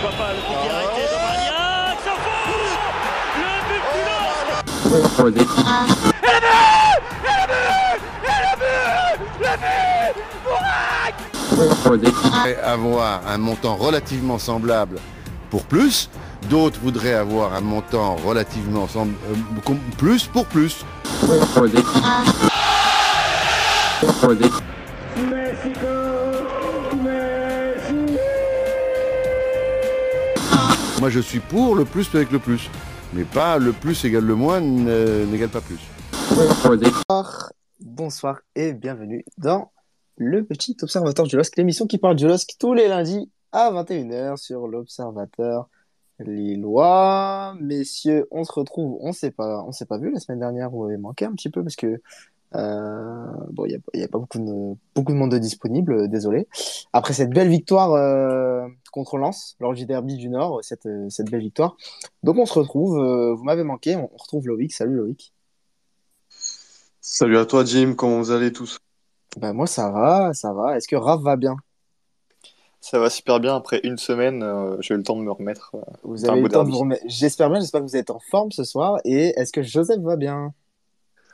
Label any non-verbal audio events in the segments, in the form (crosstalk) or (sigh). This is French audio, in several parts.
pourquoi pas le coup arrêté de Magnac, ça Le but du LOSC Et le but Et le but Et le but Le but Avoir un montant relativement semblable pour plus, d'autres voudraient avoir un montant relativement semblable, euh, plus pour plus. Moi, je suis pour le plus avec le plus. Mais pas le plus égale le moins n'égale pas plus. Bonsoir, bonsoir et bienvenue dans le petit observateur du LOSC, l'émission qui parle du LOSC tous les lundis à 21h sur l'observateur lillois. Messieurs, on se retrouve, on on s'est pas vu la semaine dernière, vous avez manqué un petit peu parce que bon, il n'y a, a, pas beaucoup de, beaucoup de monde disponible, euh, désolé. Après cette belle victoire euh, contre Lens, lors du derby du Nord, cette, cette belle victoire. Donc on se retrouve, vous m'avez manqué, on, retrouve Loïc. Salut Loïc. Salut à toi Jim, comment vous allez tous? Ben, Moi ça va, ça va. Est-ce que Raph va bien? Ça va super bien. Après une semaine, j'ai eu le temps de me remettre. vous avez eu le temps de vous remettre. J'espère bien, j'espère que vous êtes en forme ce soir. Et est-ce que Joseph va bien?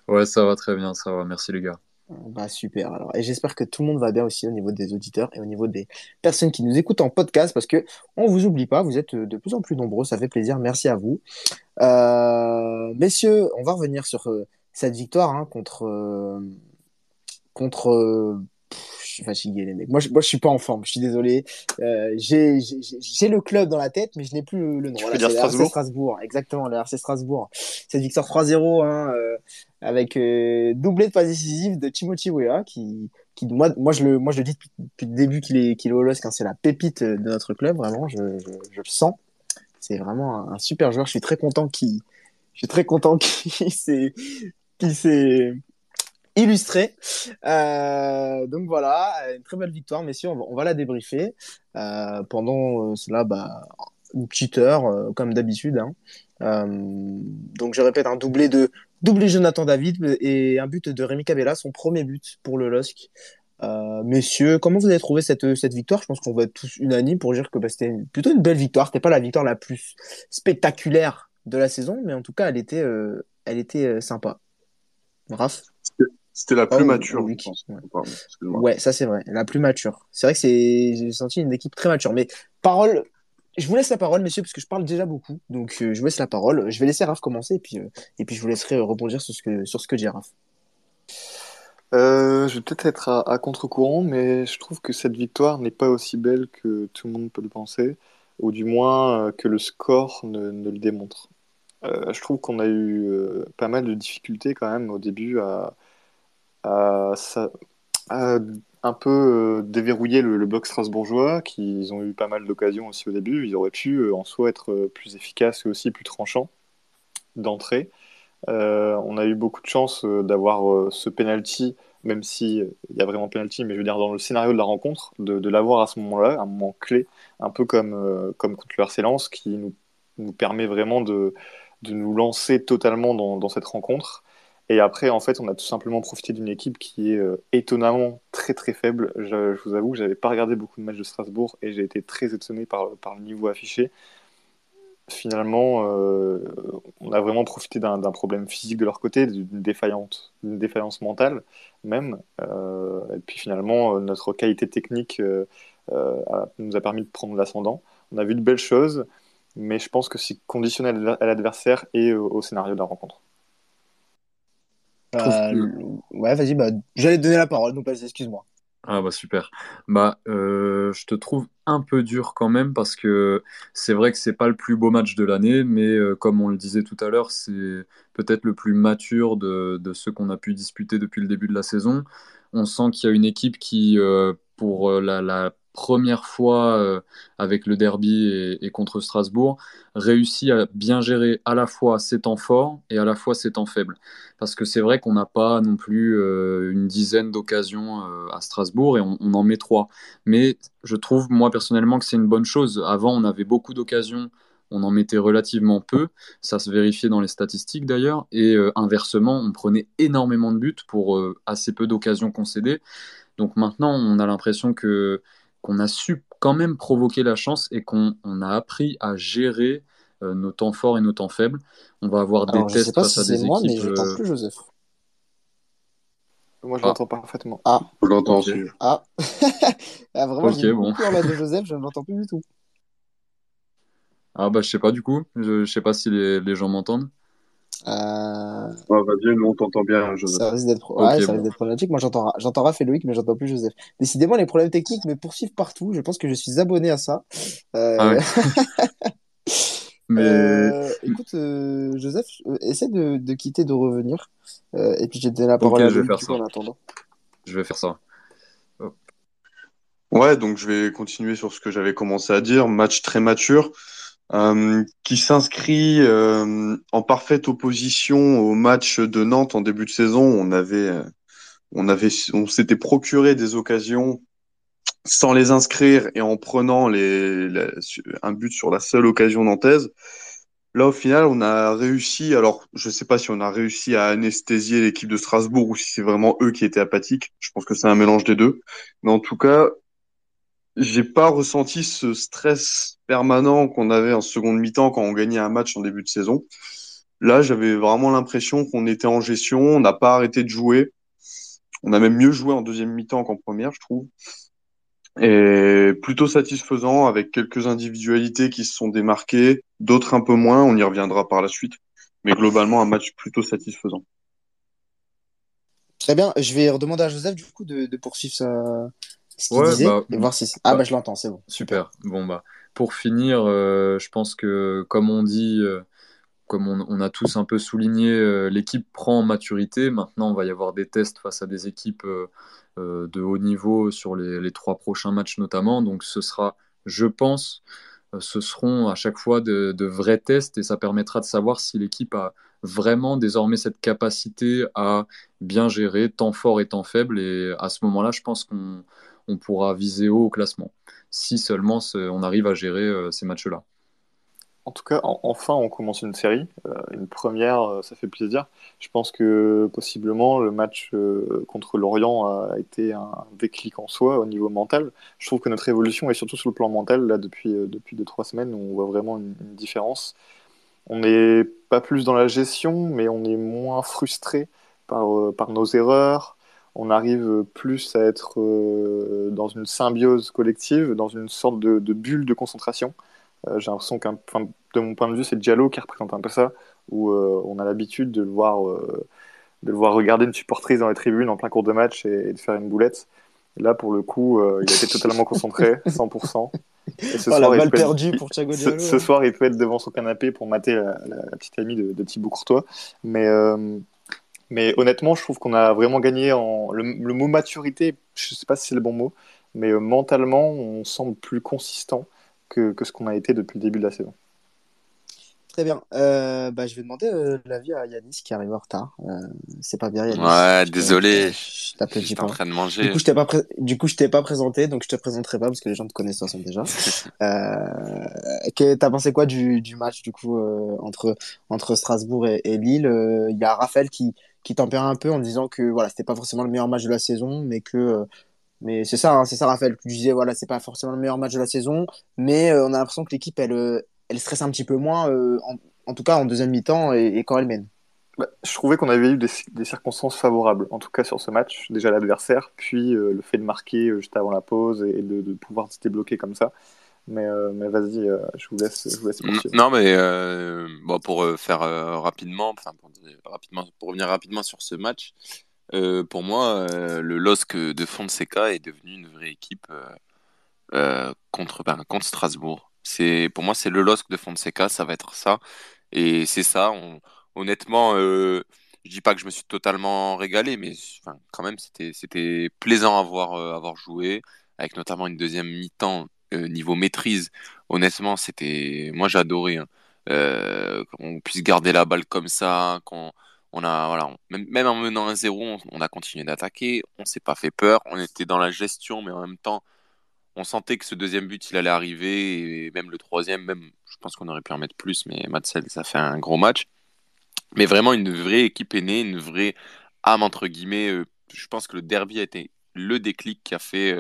Ouais, ça va très bien, ça va. Merci les gars. Bah super alors et j'espère que tout le monde va bien aussi au niveau des auditeurs et au niveau des personnes qui nous écoutent en podcast parce que on vous oublie pas vous êtes de plus en plus nombreux ça fait plaisir merci à vous euh, messieurs on va revenir sur euh, cette victoire hein, contre euh, contre suis fatigué, les mecs. Moi, je, moi, je suis pas en forme. Je suis désolé. Euh, j'ai le club dans la tête, mais je n'ai plus le, nom. Tu dire Strasbourg. Strasbourg. Exactement, le RC Strasbourg. Cette victoire 3-0, hein, euh, avec euh, doublé de phase décisive de Timothy Weah, qui, qui, moi, moi, je le, moi, je le dis depuis, depuis le début qu'il est, qu'il est au LOSC, hein, c'est la pépite de notre club, vraiment. Je, je, je le sens. C'est vraiment un, super joueur. Je suis très content qu'il, je suis très content (laughs) qu'il s'est, qu'il s'est, illustré. Euh, donc voilà, une très belle victoire, messieurs. On va, la débriefer. Euh, pendant euh, cela, bah, une petite heure, comme d'habitude. Hein. Donc je répète, un doublé de doublé Jonathan David et un but de Rémi Cabella, son premier but pour le LOSC. Messieurs, comment vous avez trouvé cette, cette victoire? Je pense qu'on va être tous unanimes pour dire que bah, c'était plutôt une belle victoire. C'était pas la victoire la plus spectaculaire de la saison, mais en tout cas, elle était, elle était sympa. Raph? C'était la plus mature. ouais. ça c'est vrai, la plus mature. C'est vrai que c'est, j'ai senti une équipe très mature. Mais parole, je vous laisse la parole, messieurs, parce que je parle déjà beaucoup. Donc euh, je vous laisse la parole. Je vais laisser Raph commencer et puis, euh, et puis je vous laisserai rebondir sur ce que, sur ce que dit Raph. Euh, je vais peut-être être à, contre-courant, mais je trouve que cette victoire n'est pas aussi belle que tout le monde peut le penser, ou du moins que le score ne, ne le démontre. je trouve qu'on a eu pas mal de difficultés quand même au début à, ça, un peu euh, déverrouiller le, bloc strasbourgeois, qui ont eu pas mal d'occasions aussi au début. Ils auraient pu euh, en soi être euh, plus efficaces et aussi plus tranchants d'entrée. on a eu beaucoup de chance d'avoir ce penalty, même si il y a vraiment penalty, mais je veux dire dans le scénario de la rencontre, de, l'avoir à ce moment-là, un moment clé, un peu comme, comme contre le RC qui nous, nous permet vraiment de, de nous lancer totalement dans cette rencontre. Et après, en fait, on a tout simplement profité d'une équipe qui est euh, étonnamment très très faible. Je, vous avoue que j'avais pas regardé beaucoup de matchs de Strasbourg et j'ai été très étonné par, le niveau affiché. Finalement, euh, on a vraiment profité d'un problème physique de leur côté, d'une défaillance, défaillance mentale même. Euh, et puis finalement, notre qualité technique nous a permis de prendre l'ascendant. On a vu de belles choses, mais je pense que c'est conditionné à l'adversaire et au scénario de la rencontre. Euh, ouais, vas-y, bah, j'allais te donner la parole, donc vas-y, excuse-moi. Ah bah super. Bah euh, je te trouve un peu dur quand même parce que c'est vrai que c'est pas le plus beau match de l'année, mais euh, comme on le disait tout à l'heure, c'est peut-être le plus mature de, de ceux qu'on a pu disputer depuis le début de la saison. On sent qu'il y a une équipe qui, pour la, la première fois euh, avec le derby et, contre Strasbourg, réussit à bien gérer à la fois ses temps forts et à la fois ses temps faibles. Parce que c'est vrai qu'on n'a pas non plus euh, une dizaine d'occasions euh, à Strasbourg et on, en met trois. Mais je trouve, moi personnellement, que c'est une bonne chose. Avant, on avait beaucoup d'occasions on en mettait relativement peu, ça se vérifiait dans les statistiques d'ailleurs, et inversement, on prenait énormément de buts pour assez peu d'occasions concédées. Donc maintenant, on a l'impression que qu'on a su quand même provoqué la chance et qu'on on a appris à gérer euh, nos temps forts et nos temps faibles. On va avoir des Alors, tests face si à des moi, mais équipes. je euh, t'entends plus, Joseph. Moi, je Ah. l'entends parfaitement. Ah, Je l'entends aussi. ah. (laughs) ah vraiment, Ok, j'ai bon. de (laughs) Joseph, je ne l'entends plus du tout. Ah bah je sais pas du coup, je, je sais pas si les, les gens m'entendent. Euh, Vas-y, nous on t'entend bien, Joseph. ça risque d'être ouais, bon. problématique. Moi, j'entends j'entends Raph et Loïc, mais j'entends plus Joseph. Décidément, les problèmes techniques me poursuivent partout. Je pense que je suis abonné à ça. Euh, Ah ouais. (laughs) Mais euh, écoute, euh, Joseph, euh, essaie de, de quitter, de revenir. Euh, et puis, je vais te donner la parole Ok, à je vais Loïc faire ça. en attendant. je vais faire ça. Ouais, donc je vais continuer sur ce que j'avais commencé à dire. Match très mature, euh, qui s'inscrit euh, en parfaite opposition au match de Nantes en début de saison. On avait, euh, on avait, on s'était procuré des occasions sans les inscrire et en prenant les, la- un but sur la seule occasion nantaise. Là, au final, on a réussi. Alors, je sais pas si on a réussi à anesthésier l'équipe de Strasbourg ou si c'est vraiment eux qui étaient apathiques. Je pense que c'est un mélange des deux. Mais en tout cas, j'ai pas ressenti ce stress permanent qu'on avait en seconde mi-temps quand on gagnait un match en début de saison. Là, j'avais vraiment l'impression qu'on était en gestion, on n'a pas arrêté de jouer. On a même mieux joué en deuxième mi-temps qu'en première, je trouve. Et plutôt satisfaisant avec quelques individualités qui se sont démarquées, d'autres un peu moins, on y reviendra par la suite. Mais globalement, un match plutôt satisfaisant. Très bien. Je vais redemander à Joseph, du coup, de, poursuivre sa... ce qu'il Ouais, disait bah, et voir si. Ah, bah, bah, je l'entends, c'est bon. Super. Bon bah pour finir, euh, je pense que comme on dit, euh, comme on, on a tous un peu souligné, euh, l'équipe prend en maturité. Maintenant, on va y avoir des tests face à des équipes de haut niveau sur les, les trois prochains matchs notamment. Donc ce sera, je pense, ce seront à chaque fois de, de vrais tests et ça permettra de savoir si l'équipe a vraiment désormais cette capacité à bien gérer temps fort et temps faible. Et à ce moment-là, je pense qu'on on pourra viser haut au classement, si seulement on arrive à gérer euh, ces matchs-là. En tout cas, en- enfin, on commence une série. Euh, une première, euh, ça fait plaisir. Je pense que possiblement le match contre Lorient a été un déclic en soi au niveau mental. Je trouve que notre évolution est surtout sur le plan mental, là, depuis, depuis deux, trois semaines, on voit vraiment une, une différence. On n'est pas plus dans la gestion, mais on est moins frustré par, par nos erreurs. On arrive plus à être euh, dans une symbiose collective, dans une sorte de, de bulle de concentration. Euh, j'ai l'impression qu'un, de mon point de vue, c'est Diallo qui représente un peu ça, où euh, on a l'habitude de le voir, de le voir regarder une supportrice dans les tribunes en plein cours de match et, et de faire une boulette. Et là, pour le coup, il était totalement concentré, (laughs) 100%. Et ce Oh, soir, il être- pour Thiago Diallo. ce soir, il peut être devant son canapé pour mater la, la- la petite amie de, de Thibaut Courtois. Mais, mais honnêtement, je trouve qu'on a vraiment gagné en. Le, le mot maturité, je sais pas si c'est le bon mot, mais euh, mentalement, on semble plus consistant que, que ce qu'on a été depuis le début de la saison. Très bien. Euh, bah, je vais demander euh, l'avis à Yanis qui arrive en retard. Euh, c'est pas bien, Yanis. Ouais, Je désolé. Je t'applaudis J'étais en pas. train de Du manger. coup, je t'ai pas, pré- du coup, je t'ai pas présenté, donc je te présenterai pas parce que les gens te connaissent de toute façon déjà. (laughs) Euh, que- T'as pensé quoi du, du match du coup euh, entre entre Strasbourg et, et Lille? Euh, Il y a Raphaël qui qui tempère un peu en disant que voilà, c'était pas forcément le meilleur match de la saison, mais que euh, mais c'est ça, hein, c'est ça, Raphaël. Tu disais voilà, c'est pas forcément le meilleur match de la saison, mais euh, on a l'impression que l'équipe elle euh, elle stresse un petit peu moins, en, en tout cas en deuxième mi-temps et, quand elle mène. Bah, je trouvais qu'on avait eu des, circonstances favorables, en tout cas sur ce match. Déjà l'adversaire, puis le fait de marquer juste avant la pause et, de pouvoir se débloquer comme ça. Mais, euh, mais vas-y, euh, je vous laisse, je vous laisse Mm. Non, mais euh, bon, pour faire rapidement, enfin pour, rapidement, pour revenir rapidement sur ce match, pour moi, le LOSC de Fonseca est devenu une vraie équipe contre, ben, contre Strasbourg. C'est, pour moi, c'est le LOSC de Fonseca, ça va être ça. Et c'est ça, on- honnêtement, je dis pas que je me suis totalement régalé, mais quand même, c'était, c'était plaisant à voir, à voir jouer, avec notamment une deuxième mi-temps euh, niveau maîtrise. Honnêtement, c'était, moi j'ai adoré, hein. Euh, qu'on puisse garder la balle comme ça, qu'on on a, voilà, même, en menant un 0 on, a continué d'attaquer, on s'est pas fait peur, on était dans la gestion, mais en même temps, on sentait que ce deuxième but, il allait arriver, et même le troisième, même, je pense qu'on aurait pu en mettre plus, mais Matsel, ça fait un gros match. Mais vraiment, une vraie équipe est née, une vraie âme, entre guillemets. euh, je pense que le derby a été le déclic qui a fait,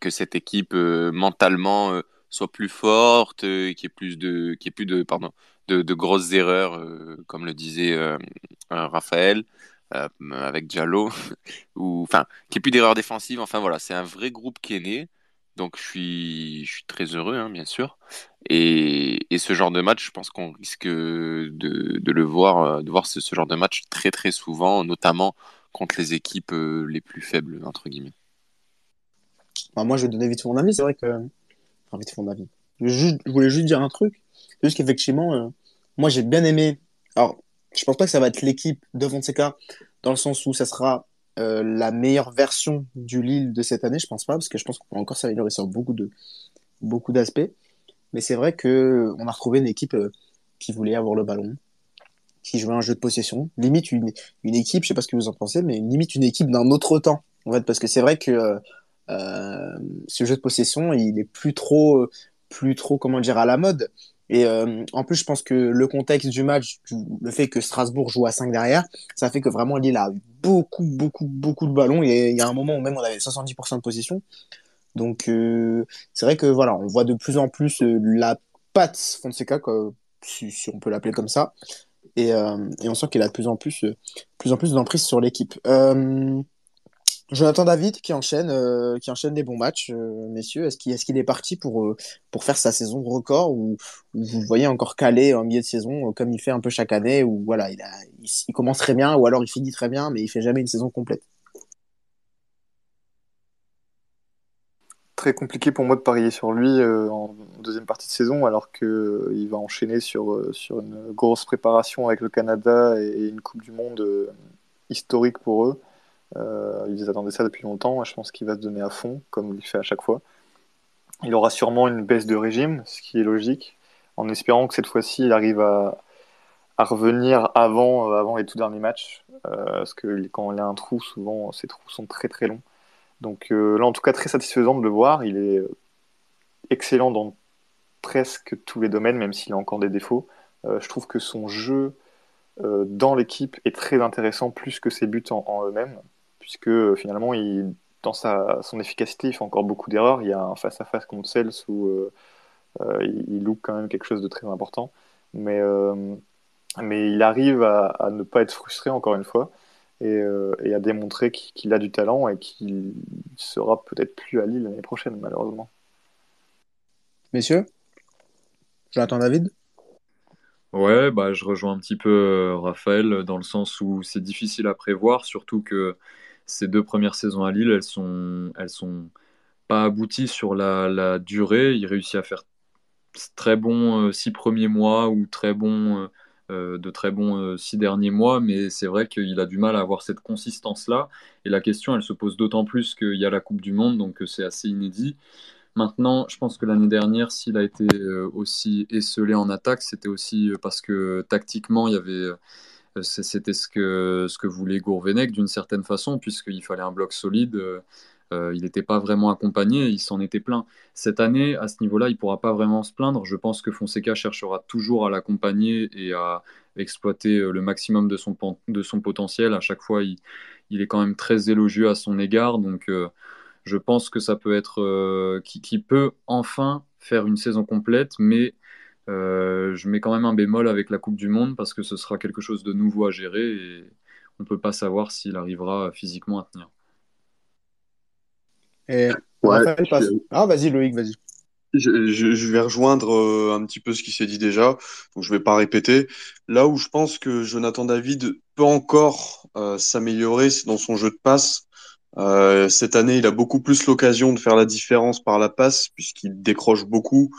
que cette équipe mentalement soit plus forte, qu'il y ait plus de, qu'il ait plus de, pardon, de, grosses erreurs, comme le disait Raphaël. avec Diallo, (laughs) ou enfin, qu'il n'y ait plus d'erreurs défensives. Enfin voilà, c'est un vrai groupe qui est né. Donc je suis, je suis très heureux, hein, bien sûr. Et, et, ce genre de match, je pense qu'on risque de, de, le voir, de voir ce, ce, genre de match très très souvent, notamment contre les équipes euh, les plus faibles, entre guillemets. Moi, je vais donner vite mon avis. C'est vrai que. Enfin, vite mon avis. Je, voulais juste dire un truc. Juste qu'effectivement, euh, moi, j'ai bien aimé. Alors, je pense pas que ça va être l'équipe de Fonseca, dans le sens où ça sera euh, la meilleure version du Lille de cette année, je pense pas, parce que je pense qu'on peut encore s'améliorer sur beaucoup de beaucoup d'aspects. Mais c'est vrai que on a retrouvé une équipe euh, qui voulait avoir le ballon, qui jouait un jeu de possession, limite une, une équipe, je sais pas ce que vous en pensez, mais limite une équipe d'un autre temps, en fait, parce que c'est vrai que ce jeu de possession, il est plus trop, plus trop, comment dire, à la mode. Et euh, en plus, je pense que le contexte du match, le fait que Strasbourg joue à 5 derrière, ça fait que vraiment Lille a beaucoup, beaucoup, beaucoup de ballons. Et il y a un moment où même on avait 70% de position. Donc euh, c'est vrai que voilà, on voit de plus en plus euh, la patte Fonseca, si, on peut l'appeler comme ça. Et, euh, on sent qu'il a de plus en plus, euh, plus en plus d'emprise sur l'équipe. Jonathan David qui enchaîne, euh, qui enchaîne des bons matchs, euh, messieurs. Est-ce qu'il est, parti pour, euh, pour faire sa saison record ou, ou, vous voyez encore calé en milieu de saison comme il fait un peu chaque année ou voilà, il, a, commence très bien ou alors il finit très bien mais il fait jamais une saison complète? Très compliqué pour moi de parier sur lui en deuxième partie de saison alors qu'il va enchaîner sur une grosse préparation avec le Canada et une Coupe du Monde historique pour eux. Euh, ils attendaient ça depuis longtemps. Je pense qu'il va se donner à fond, comme il fait à chaque fois. Il aura sûrement une baisse de régime, ce qui est logique, en espérant que cette fois-ci, il arrive à, revenir avant, euh, avant les tout derniers matchs. Euh, parce que quand il a un trou, souvent, ces trous sont très très longs. Donc là, en tout cas, très satisfaisant de le voir. Il est excellent dans presque tous les domaines, même s'il a encore des défauts. Je trouve que son jeu dans l'équipe est très intéressant, plus que ses buts en eux-mêmes puisque euh, finalement, il, dans sa, son efficacité, il fait encore beaucoup d'erreurs. Il y a un face-à-face contre Cels où euh, euh, il, il, loupe quand même quelque chose de très important. Mais, mais il arrive à, à, ne pas être frustré, encore une fois, et, et à démontrer qu'il a du talent et qu'il sera peut-être plus à Lille l'année prochaine, malheureusement. Messieurs, Jonathan David? Ouais, bah, je rejoins un petit peu Raphaël dans le sens où c'est difficile à prévoir, surtout que ces deux premières saisons à Lille, elles sont, elles sont pas abouties sur la, durée. Il réussit à faire très bons euh, six premiers mois ou très bons, euh, euh, de très bons six derniers mois, mais c'est vrai qu'il a du mal à avoir cette consistance-là. Et la question, elle se pose d'autant plus qu'il y a la Coupe du Monde, donc c'est assez inédit. Maintenant, je pense que l'année dernière, s'il a été aussi esselé en attaque, c'était aussi parce que tactiquement, il y avait c'était ce que, ce que voulait Gourvenec d'une certaine façon, puisqu'il fallait un bloc solide. Euh, il n'était pas vraiment accompagné, il s'en était plein. Cette année, à ce niveau-là, il ne pourra pas vraiment se plaindre. Je pense que Fonseca cherchera toujours à l'accompagner et à exploiter euh, le maximum de son, de son potentiel. À chaque fois, il, est quand même très élogieux à son égard. Donc, euh, je pense que ça peut être. Euh, qui, peut enfin faire une saison complète, mais euh, je mets quand même un bémol avec la Coupe du Monde parce que ce sera quelque chose de nouveau à gérer et on ne peut pas savoir s'il arrivera physiquement à tenir. Et ouais, je... Ah, vas-y Loïc, vas-y. Je, je, je, vais rejoindre euh, un petit peu ce qui s'est dit déjà, donc je vais pas répéter. Là où je pense que Jonathan David peut encore euh, s'améliorer, c'est dans son jeu de passe. Euh, cette année, il a beaucoup plus l'occasion de faire la différence par la passe, puisqu'il décroche beaucoup.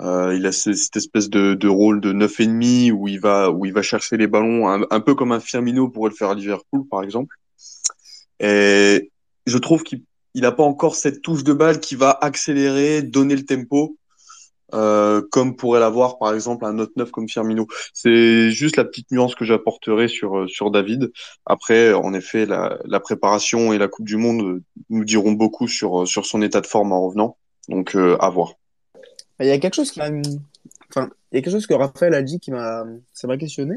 Euh, il a cette espèce de, rôle de neuf et demi où il va chercher les ballons un, peu comme un Firmino pourrait le faire à Liverpool par exemple. Et je trouve qu'il il a pas encore cette touche de balle qui va accélérer, donner le tempo. Euh, comme pourrait l'avoir par exemple un autre neuf comme Firmino. C'est juste la petite nuance que j'apporterai sur sur David. Après, en effet, la, la, préparation et la Coupe du Monde nous diront beaucoup sur sur son état de forme en revenant. Donc euh, à voir. Il y a quelque chose qui m'a. Enfin, il y a quelque chose que Raphaël a dit qui m'a. Ça m'a questionné.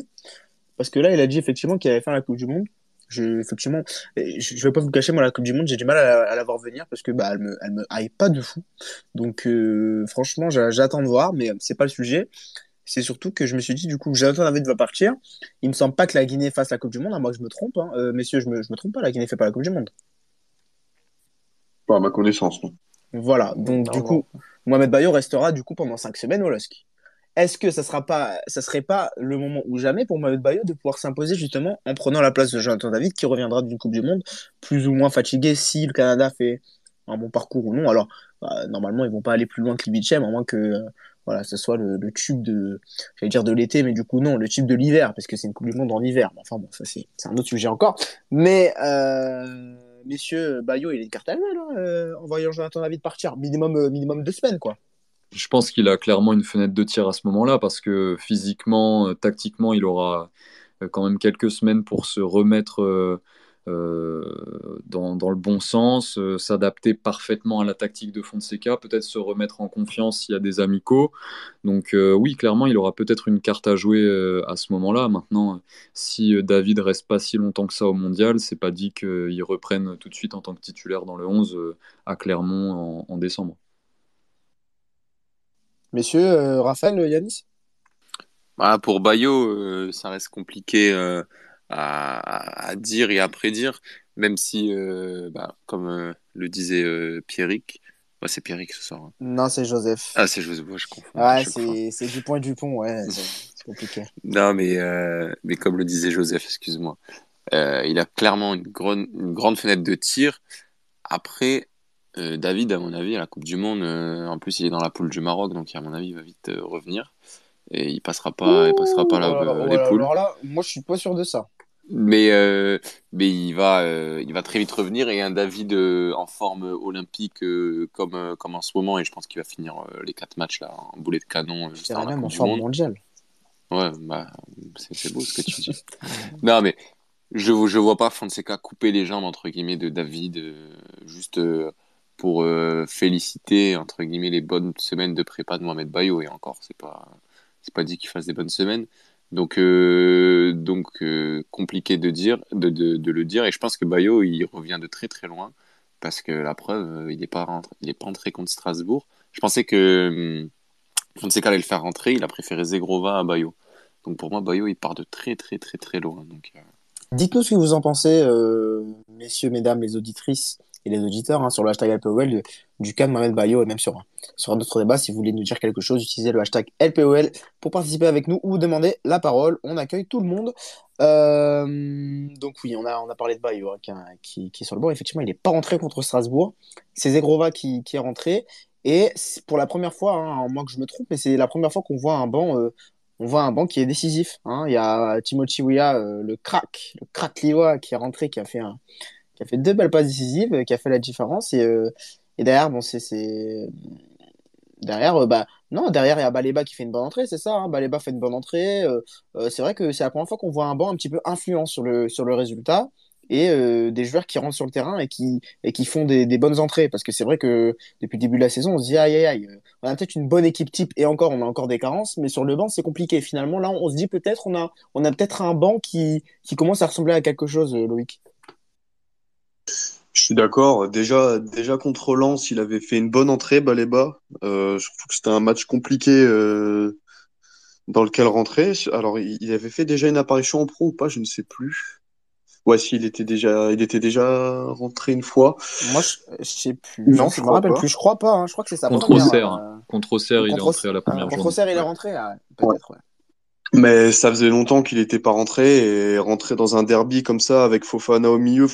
Parce que là, il a dit effectivement qu'il avait fait la Coupe du Monde. Je, effectivement, je, je vais pas vous cacher, moi, la Coupe du Monde, j'ai du mal à, la voir venir parce que bah, elle me, elle me hype pas de fou. Donc, euh, franchement, j'attends de voir, mais c'est pas le sujet. C'est surtout que je me suis dit, du coup, Jonathan David va partir. Il me semble pas que la Guinée fasse la Coupe du Monde, à moi que je me trompe. Hein. Euh, messieurs, je me, je me trompe pas, la Guinée fait pas la Coupe du Monde. Pas à ma connaissance, non. Voilà, donc du coup, Mohamed Bayo restera du coup pendant cinq semaines au LOSC. Est-ce que ça sera pas, ça serait pas le moment ou jamais pour Mohamed Bayo de pouvoir s'imposer justement en prenant la place de Jonathan David qui reviendra d'une Coupe du Monde plus ou moins fatigué si le Canada fait un bon parcours ou non? Alors bah, normalement ils vont pas aller plus loin que l'Ibichem à moins que euh, voilà ce soit le, tube de, j'allais dire de l'été, mais du coup non, le tube de l'hiver parce que c'est une Coupe du Monde en hiver. Enfin bon, ça c'est un autre sujet encore. Mais euh messieurs, Bayo, il est carte à là, euh, en voyant Jonathan David partir. Minimum, euh, minimum deux semaines, quoi. Je pense qu'il a clairement une fenêtre de tir à ce moment-là, parce que physiquement, euh, tactiquement, il aura quand même quelques semaines pour se remettre euh, dans, le bon sens, euh, s'adapter parfaitement à la tactique de Fonseca, peut-être se remettre en confiance s'il y a des amicaux. Donc euh, oui, clairement, il aura peut-être une carte à jouer à ce moment-là. Maintenant, si David reste pas si longtemps que ça au mondial, c'est pas dit qu'il reprenne tout de suite en tant que titulaire dans le 11 à Clermont en, décembre. Messieurs, Raphaël, Yanis? Bah, Pour Bayo, ça reste compliqué à, dire et à prédire, même si, euh, bah, comme euh, le disait euh, Pierrick, bah, c'est Pierrick ce soir. Hein. Non, c'est Joseph. Ah, c'est Joseph, je confonds. Ouais, c'est Dupont et Dupont, ouais, (laughs) c'est compliqué. non, mais, mais comme le disait Joseph, excuse-moi, il a clairement une grande, une grande fenêtre de tir. Après, David, à mon avis, à la Coupe du Monde, en plus, il est dans la poule du Maroc, donc à mon avis, il va vite revenir et il passera pas, il passera pas la, les poules. Alors là, moi, je suis pas sûr de ça. Mais, euh, mais il, va, euh, il va très vite revenir et un David euh, en forme olympique comme, comme en ce moment, et je pense qu'il va finir les quatre matchs là, en boulet de canon. C'est même en forme mondiale. Ouais, bah, c'est beau ce que tu dis. non, mais je ne je vois pas Fonseca couper les jambes entre guillemets de David juste pour féliciter entre guillemets les bonnes semaines de prépa de Mohamed Bayo et encore c'est pas c'est pas dit qu'il fasse des bonnes semaines donc, euh, donc euh, compliqué de dire, de, de, le dire. Et je pense que Bayo, il revient de très très loin parce que la preuve, euh, il n'est pas pas entré contre Strasbourg. Je pensais que ne sait qu'allait le faire rentrer. Il a préféré Zegrova à Bayo. Donc pour moi, Bayo, il part de très très très très loin. Dites-nous ce que vous en pensez, messieurs, mesdames, les auditrices et les auditeurs hein, sur le hashtag LPOL du cas de Mohamed Bayo et même sur, sur d'autres débats. Si vous voulez nous dire quelque chose, utilisez le hashtag LPOL pour participer avec nous ou demander la parole. On accueille tout le monde. Euh, donc oui, on a, on a parlé de Bayo hein, qui, qui, est sur le bord. Effectivement, il n'est pas rentré contre Strasbourg. C'est Zegrova qui, qui, est rentré. Et pour la première fois, hein, moi que je me trompe, mais c'est la première fois qu'on voit un banc euh, on voit un banc qui est décisif. Hein. Il y a Timothy Weah, le crack, le crack Liwa qui est rentré, qui a fait un, qui a fait deux belles passes décisives, euh, qui a fait la différence. Et, euh, et derrière, bon, c'est. Derrière, euh, bah, non, derrière, il y a Baleba qui fait une bonne entrée, c'est ça. Hein, Baleba fait une bonne entrée. c'est vrai que c'est la première fois qu'on voit un banc un petit peu influent sur le, sur le résultat et des joueurs qui rentrent sur le terrain et qui, et qui font des, des bonnes entrées. Parce que c'est vrai que depuis le début de la saison, on se dit aïe aïe aïe, on a peut-être une bonne équipe type et encore, on a encore des carences, mais sur le banc, c'est compliqué. Finalement, là, on se dit peut-être on a, on a peut-être un banc qui, qui commence à ressembler à quelque chose, Loïc. Je suis d'accord. Déjà, déjà contre Lens, il avait fait une bonne entrée, Baléba. Euh, je trouve que c'était un match compliqué euh, dans lequel rentrer. Alors, il avait fait déjà une apparition en pro ou pas, je ne sais plus. Ouais, si, il était déjà, il était déjà rentré une fois. Moi, je, ne sais plus. Non, je, me rappelle plus. Je crois pas. Hein. Je crois que c'est ça. Contre Auxerre. Euh, contre Auxerre, il est rentré à la première Contre Auxerre, il est rentré. Peut-être. Ouais. Mais ça faisait longtemps qu'il n'était pas rentré et rentrer dans un derby comme ça avec Fofana au milieu,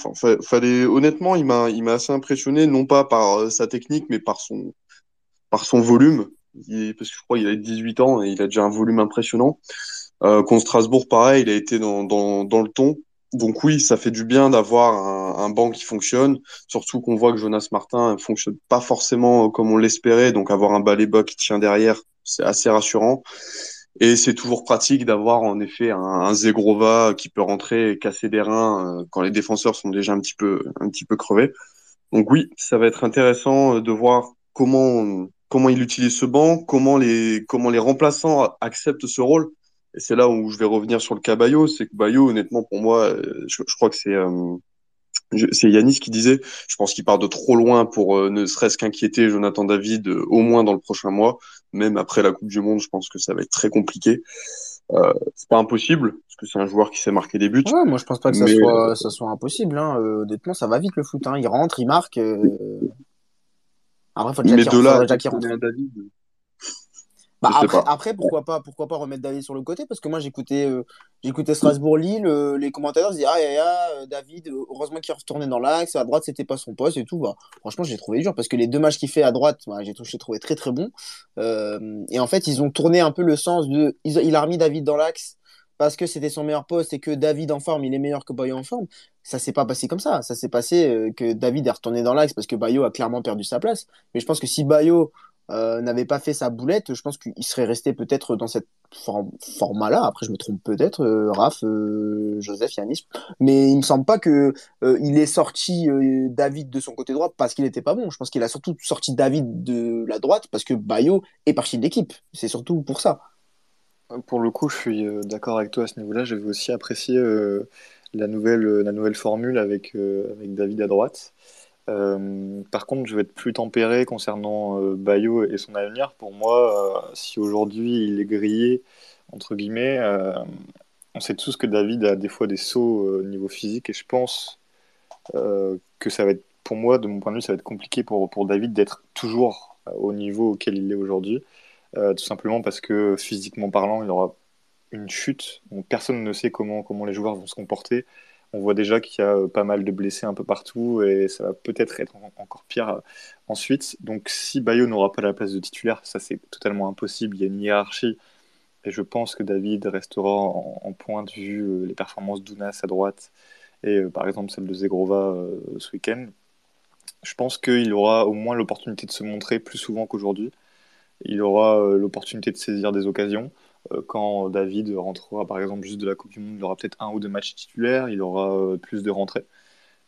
fallait honnêtement, il m'a il m'a assez impressionné non pas par euh, sa technique mais par son par son volume parce que je crois qu'il a 18 ans et il a déjà un volume impressionnant. Euh, contre Strasbourg pareil, il a été dans dans dans le ton. Donc oui, ça fait du bien d'avoir un, un banc qui fonctionne, surtout qu'on voit que Jonas Martin fonctionne pas forcément comme on l'espérait, donc avoir un bas qui tient derrière, c'est assez rassurant. Et c'est toujours pratique d'avoir en effet un, un, Zegrova qui peut rentrer et casser des reins euh, quand les défenseurs sont déjà un petit peu un petit peu crevés. Donc oui, ça va être intéressant euh, de voir comment comment il utilise ce banc, comment les comment les remplaçants acceptent ce rôle, Et c'est là où je vais revenir sur le cas Bayo, c'est que Bayo, honnêtement, pour moi, je, je crois que c'est c'est Yanis qui disait, je pense qu'il part de trop loin pour euh, ne serait-ce qu'inquiéter Jonathan David euh, au moins dans le prochain mois. Même après la Coupe du Monde, je pense que ça va être très compliqué. Euh, c'est pas impossible parce que c'est un joueur qui sait marquer des buts. Ouais, moi je pense pas que ça, soit, ça soit impossible. Hein. Euh, honnêtement, ça va vite le foot. Hein. Il rentre, il marque. Après, faut déjà mais de là, David, bah après, après, pourquoi pas, pourquoi pas remettre David sur le côté? Parce que moi, j'écoutais, euh, j'écoutais Strasbourg-Lille, euh, les commentateurs disaient ah, ya, ya, euh, David, heureusement qu'il retourné dans l'axe, à droite, c'était pas son poste et tout. Bah, franchement, j'ai trouvé dur parce que les deux matchs qu'il fait à droite, bah, j'ai trouvé très très bon. et en fait, ils ont tourné un peu le sens de, il a remis David dans l'axe parce que c'était son meilleur poste et que David en forme, il est meilleur que Bayo en forme. Ça s'est pas passé comme ça. Ça s'est passé que David est retourné dans l'axe parce que Bayo a clairement perdu sa place. Mais je pense que si Bayo euh, n'avait pas fait sa boulette, je pense qu'il serait resté peut-être dans cette format-là. Après, je me trompe peut-être, euh, Raph, euh, Joseph, Yanis. Mais il me semble pas que il ait sorti David de son côté droit parce qu'il n'était pas bon. Je pense qu'il a surtout sorti David de la droite parce que Bayo est parti de l'équipe. C'est surtout pour ça. Pour le coup, je suis d'accord avec toi à ce niveau-là. J'avais aussi apprécié la, nouvelle, la nouvelle formule avec, avec David à droite. Euh, par contre, je vais être plus tempéré concernant euh, Bayo et son avenir. Pour moi, euh, si aujourd'hui il est grillé, entre guillemets, on sait tous que David a des fois des sauts au niveau physique et je pense que ça va être, pour moi, de mon point de vue, ça va être compliqué pour, pour David d'être toujours au niveau auquel il est aujourd'hui. tout simplement parce que physiquement parlant, il aura une chute. personne ne sait comment, comment les joueurs vont se comporter. On voit déjà qu'il y a euh, pas mal de blessés un peu partout et ça va peut-être être encore pire euh, ensuite. Donc si Bayo n'aura pas la place de titulaire, ça c'est totalement impossible. Il y a une hiérarchie et je pense que David restera en, point de vue euh, les performances d'Ounas à droite et par exemple celle de Zegrova ce week-end. Je pense qu'il aura au moins l'opportunité de se montrer plus souvent qu'aujourd'hui. Il aura l'opportunité de saisir des occasions. Euh, quand David rentrera par exemple juste de la Coupe du Monde, il aura peut-être un ou deux matchs titulaires, il aura euh, plus de rentrées.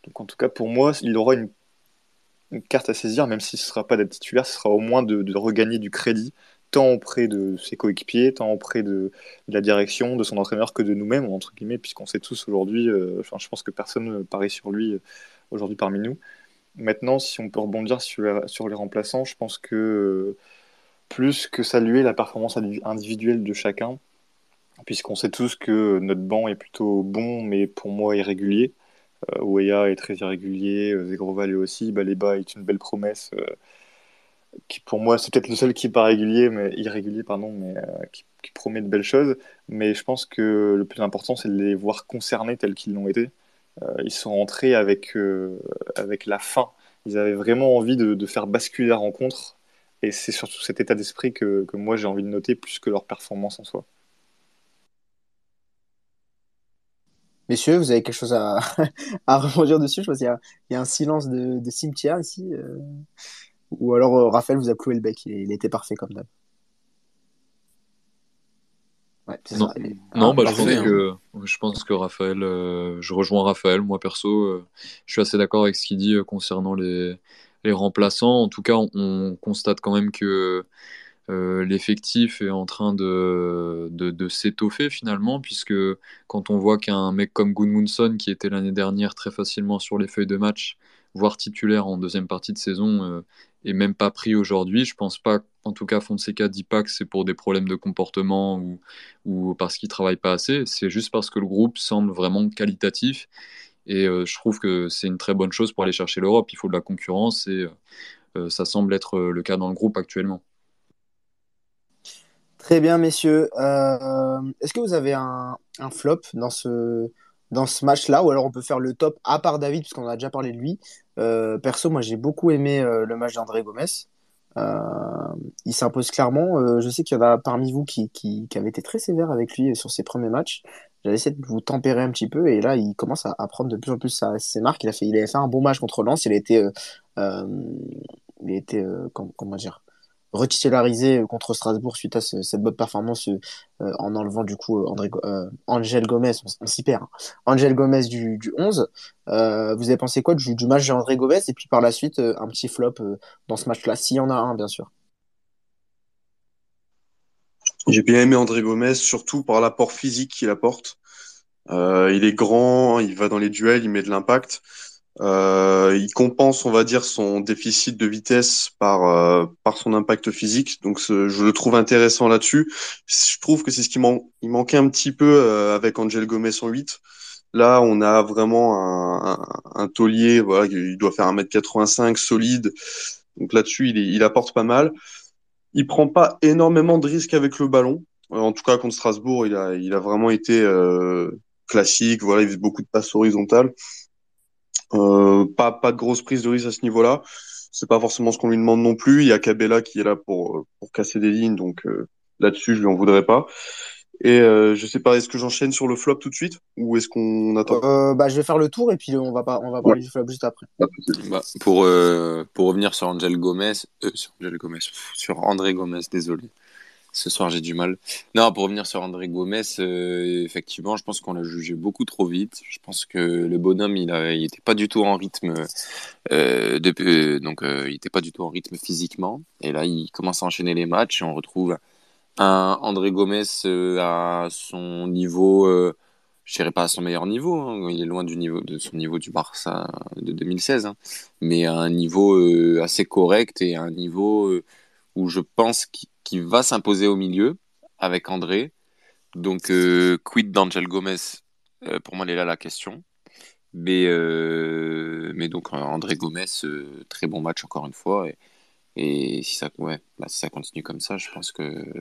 Donc en tout cas pour moi, il aura une, carte à saisir, même si ce ne sera pas d'être titulaire, ce sera au moins de, regagner du crédit, tant auprès de ses coéquipiers, tant auprès de, la direction, de son entraîneur que de nous-mêmes, entre guillemets, puisqu'on sait tous aujourd'hui, euh, enfin je pense que personne ne parie sur lui aujourd'hui parmi nous. Maintenant, si on peut rebondir sur, sur les remplaçants, je pense que plus que saluer la performance individuelle de chacun, puisqu'on sait tous que notre banc est plutôt bon, mais pour moi irrégulier. Euh, est très irrégulier, euh, Zegroval aussi, Baleba est une belle promesse, euh, qui pour moi c'est peut-être le seul qui n'est pas régulier, mais irrégulier, pardon, mais euh, qui, promet de belles choses. Mais je pense que le plus important c'est de les voir concernés tels qu'ils l'ont été. ils sont rentrés avec, avec la fin. Ils avaient vraiment envie de faire basculer la rencontre et c'est surtout cet état d'esprit que, moi j'ai envie de noter plus que leur performance en soi. Messieurs, vous avez quelque chose à, (laughs) à rebondir dessus? Je pense qu'il y, a un silence de, cimetière ici. Euh. Ou alors euh, Raphaël vous a cloué le bec, il, était parfait comme d'hab. non, non bah, je, pense que, je pense que Raphaël, euh, je rejoins Raphaël, moi perso, je suis assez d'accord avec ce qu'il dit concernant les, les remplaçants. En tout cas, on, constate quand même que euh, l'effectif est en train de, s'étoffer finalement, puisque quand on voit qu'un mec comme Gunmundsson, qui était l'année dernière très facilement sur les feuilles de match, voire titulaire en deuxième partie de saison, euh, est même pas pris aujourd'hui, je pense pas, en tout cas Fonseca dit pas que c'est pour des problèmes de comportement ou, ou parce qu'il travaille pas assez, c'est juste parce que le groupe semble vraiment qualitatif et euh, je trouve que c'est une très bonne chose pour aller chercher l'Europe. Il faut de la concurrence et euh, ça semble être le cas dans le groupe actuellement. Très bien, messieurs. Euh, est-ce que vous avez un, flop dans ce, dans ce match-là? Ou alors on peut faire le top à part David, puisqu'on a déjà parlé de lui. perso, moi j'ai beaucoup aimé le match d'André Gomez. il s'impose clairement. je sais qu'il y en a parmi vous qui, qui, qui avaient été très sévères avec lui sur ses premiers matchs j'avais essayé de vous tempérer un petit peu et là il commence à, prendre de plus en plus ses marques. Il a fait, il avait fait un bon match contre Lens. Il a été, euh, euh, il a été euh, comment, dire, retitularisé contre Strasbourg suite à cette bonne performance en enlevant du coup André, Angel Gomez, on, s'y perd. Hein. Angel Gomez du, du 11. vous avez pensé quoi du, du match d'André Gomez et puis par la suite un petit flop dans ce match-là, s'il y en a un bien sûr? J'ai bien aimé André Gomez, surtout par l'apport physique qu'il apporte. Euh, il est grand, il va dans les duels, il met de l'impact. Euh, il compense, on va dire, son déficit de vitesse par euh, par son impact physique. Donc, je le trouve intéressant là-dessus. Je trouve que c'est ce qui man il manquait un petit peu euh, avec Angel Gomez en 8. Là, on a vraiment un, un, un taulier, voilà, il doit faire 1m85, solide. Donc là-dessus, il, il apporte pas mal. Il prend pas énormément de risques avec le ballon. En tout cas, contre Strasbourg, il a, il a vraiment été euh, classique. Voilà, il faisait beaucoup de passes horizontales. Euh, pas, de grosse prise de risque à ce niveau-là. C'est pas forcément ce qu'on lui demande non plus. Il y a Cabella qui est là pour, casser des lignes, donc euh, là-dessus, je lui en voudrais pas. Et euh, je sais pas, est-ce que j'enchaîne sur le flop tout de suite ou est-ce qu'on attend? Euh, bah, Je vais faire le tour et puis on va, pas, on va parler ouais. du flop juste après. Bah, pour, euh, pour revenir sur Angel Gomez, euh, sur Angel Gomez, sur André Gomez, désolé. Ce soir, j'ai du mal. Non, pour revenir sur André Gomez, euh, effectivement, je pense qu'on l'a jugé beaucoup trop vite. Je pense que le bonhomme, il, a, il était pas du tout en rythme, euh, de, donc il était pas du tout en rythme physiquement. Et là, il commence à enchaîner les matchs et on retrouve un André Gomez euh, à son niveau, euh, je dirais pas à son meilleur niveau, hein, il est loin du niveau de son niveau du Barça de 2016, hein, mais à un niveau euh, assez correct et à un niveau où je pense qu'il qu va s'imposer au milieu avec André. Donc euh, quid d'Angel Gomez Pour moi, elle est là la question. Mais, mais donc André Gomez, très bon match encore une fois. Et, et si ça, ouais, bah, si ça continue comme ça, je pense que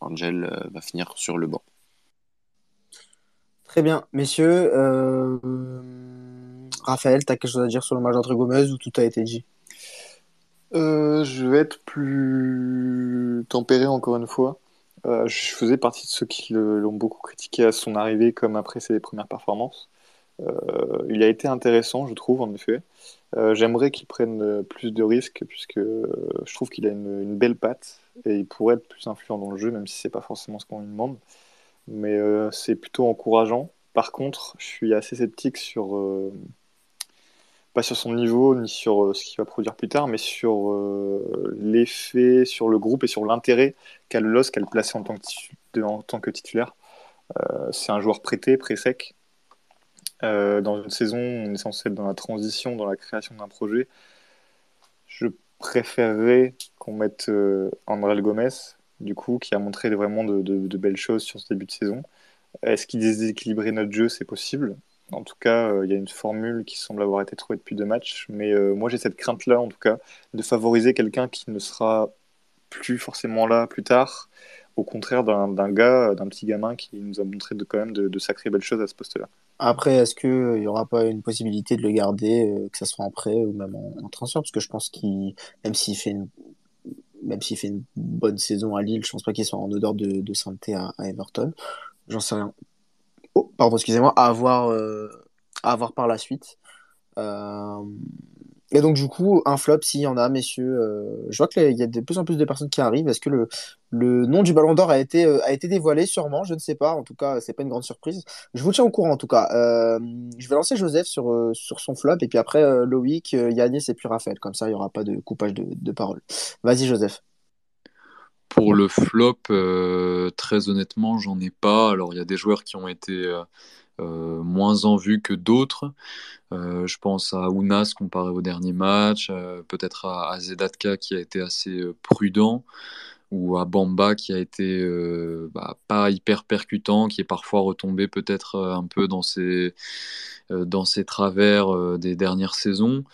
Angel euh, va finir sur le banc. Très bien, messieurs. Euh... Raphaël, tu as quelque chose à dire sur le match d'André Gomez ou tout a été dit? Euh, Je vais être plus tempéré encore une fois. Euh, je faisais partie de ceux qui l'ont beaucoup critiqué à son arrivée comme après ses premières performances. Euh, il a été intéressant, je trouve, en effet. Euh, J'aimerais qu'il prenne plus de risques, puisque je trouve qu'il a une, belle patte et il pourrait être plus influent dans le jeu, même si c'est pas forcément ce qu'on lui demande. Mais euh, c'est plutôt encourageant. Par contre, je suis assez sceptique sur euh, pas sur son niveau ni sur euh, ce qu'il va produire plus tard, mais sur euh, l'effet sur le groupe et sur l'intérêt qu'a le LOSC à le placer en tant que, en tant que titulaire. c'est un joueur prêté, pré-sec. Dans une saison, on est censé être dans la transition, dans la création d'un projet. Je préférerais qu'on mette euh, André Gomez, du coup, qui a montré vraiment de, belles choses sur ce début de saison. Est-ce qu'il déséquilibrait notre jeu? C'est possible. En tout cas, il euh, y a une formule qui semble avoir été trouvée depuis deux matchs. Mais euh, moi, j'ai cette crainte-là, en tout cas, de favoriser quelqu'un qui ne sera plus forcément là plus tard, au contraire d'un gars, d'un petit gamin qui nous a montré quand même de, de sacrées belles choses à ce poste-là. Après, est-ce qu'il n'y aura pas une possibilité de le garder, euh, que ce soit en prêt ou même en, transfert? Parce que je pense qu'il, même s'il fait une même fait une bonne saison à Lille, je pense pas qu'il soit en odeur de, de sainteté à, à Everton. J'en sais rien. Oh, pardon, excusez-moi, à avoir, euh, à avoir par la suite. Euh, et donc, du coup, un flop, s'il y en a, messieurs. Euh, je vois qu'il y a de plus en plus de personnes qui arrivent. Est-ce que le, le nom du Ballon d'Or a été, euh, a été dévoilé? Sûrement, je ne sais pas. En tout cas, c'est pas une grande surprise. Je vous tiens au courant, en tout cas. Euh, je vais lancer Joseph sur, sur son flop. Et puis après, Loïc, Yannis et puis Raphaël. Comme ça, il n'y aura pas de coupage de, de parole. Vas-y, Joseph. Pour le flop, très honnêtement, j'en ai pas. Alors, il y a des joueurs qui ont été euh, moins en vue que d'autres. Euh, je pense à Ounas comparé au dernier match, euh, peut-être à, à, Zedatka qui a été assez prudent, ou à Bamba qui a été bah, pas hyper percutant, qui est parfois retombé peut-être un peu dans ses, dans ses travers des dernières saisons.